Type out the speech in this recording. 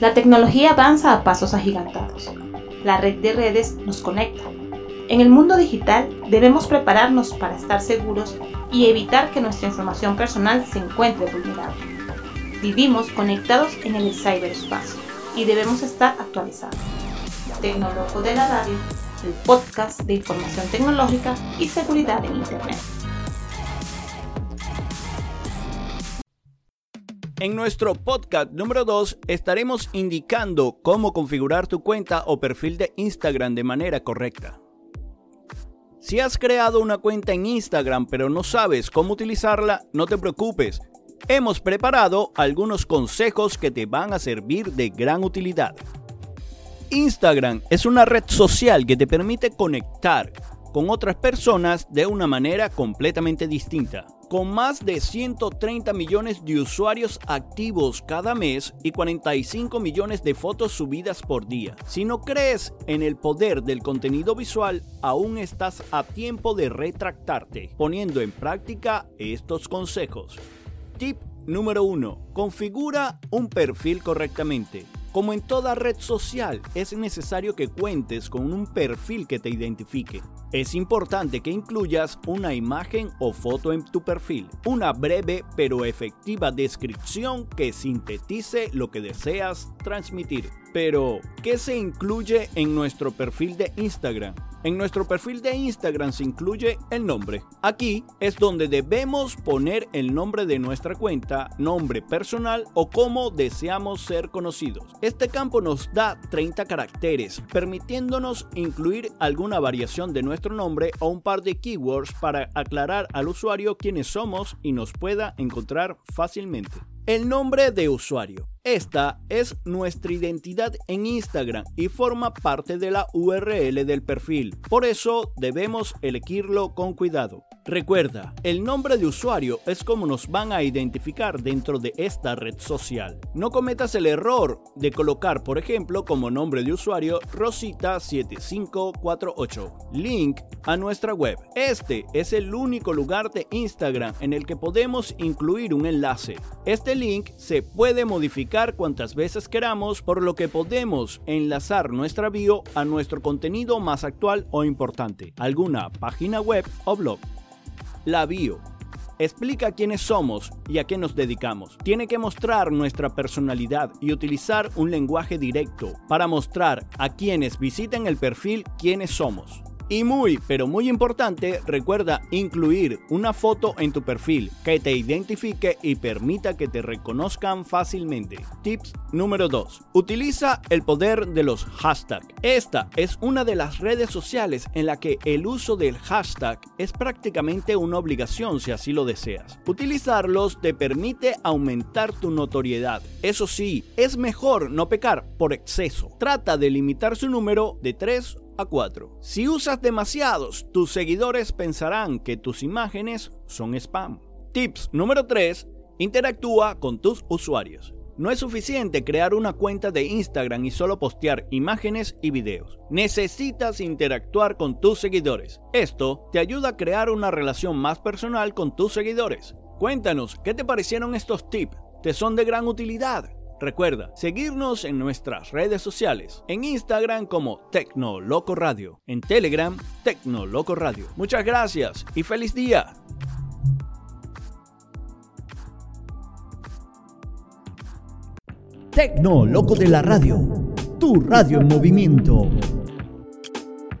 La tecnología avanza a pasos agigantados. La red de redes nos conecta. En el mundo digital debemos prepararnos para estar seguros y evitar que nuestra información personal se encuentre vulnerable. Vivimos conectados en el ciberespacio y debemos estar actualizados. Tecnólogo de la Radio, el podcast de información tecnológica y seguridad en Internet. En nuestro podcast número 2 estaremos indicando cómo configurar tu cuenta o perfil de Instagram de manera correcta. Si has creado una cuenta en Instagram pero no sabes cómo utilizarla, no te preocupes. Hemos preparado algunos consejos que te van a servir de gran utilidad. Instagram es una red social que te permite conectar con otras personas de una manera completamente distinta con más de 130 millones de usuarios activos cada mes y 45 millones de fotos subidas por día. Si no crees en el poder del contenido visual, aún estás a tiempo de retractarte, poniendo en práctica estos consejos. Tip número 1. Configura un perfil correctamente. Como en toda red social, es necesario que cuentes con un perfil que te identifique. Es importante que incluyas una imagen o foto en tu perfil, una breve pero efectiva descripción que sintetice lo que deseas transmitir. Pero, ¿qué se incluye en nuestro perfil de Instagram? En nuestro perfil de Instagram se incluye el nombre. Aquí es donde debemos poner el nombre de nuestra cuenta, nombre personal o cómo deseamos ser conocidos. Este campo nos da 30 caracteres, permitiéndonos incluir alguna variación de nuestro nombre o un par de keywords para aclarar al usuario quiénes somos y nos pueda encontrar fácilmente. El nombre de usuario. Esta es nuestra identidad en Instagram y forma parte de la URL del perfil. Por eso debemos elegirlo con cuidado. Recuerda, el nombre de usuario es como nos van a identificar dentro de esta red social. No cometas el error de colocar, por ejemplo, como nombre de usuario Rosita7548. Link a nuestra web. Este es el único lugar de Instagram en el que podemos incluir un enlace. Este link se puede modificar cuantas veces queramos, por lo que podemos enlazar nuestra bio a nuestro contenido más actual o importante, alguna página web o blog. La bio. Explica quiénes somos y a qué nos dedicamos. Tiene que mostrar nuestra personalidad y utilizar un lenguaje directo para mostrar a quienes visiten el perfil quiénes somos. Y muy, pero muy importante, recuerda incluir una foto en tu perfil que te identifique y permita que te reconozcan fácilmente. Tips número 2. Utiliza el poder de los hashtags. Esta es una de las redes sociales en la que el uso del hashtag es prácticamente una obligación si así lo deseas. Utilizarlos te permite aumentar tu notoriedad. Eso sí, es mejor no pecar por exceso. Trata de limitar su número de 3 a 4. Si usas demasiados, tus seguidores pensarán que tus imágenes son spam. Tips número 3. Interactúa con tus usuarios. No es suficiente crear una cuenta de Instagram y solo postear imágenes y videos. Necesitas interactuar con tus seguidores. Esto te ayuda a crear una relación más personal con tus seguidores. Cuéntanos, ¿qué te parecieron estos tips? ¿Te son de gran utilidad? Recuerda seguirnos en nuestras redes sociales, en Instagram como Tecnoloco Radio, en Telegram Tecnoloco Radio. Muchas gracias y feliz día. Tecno Loco de la Radio, tu radio en movimiento.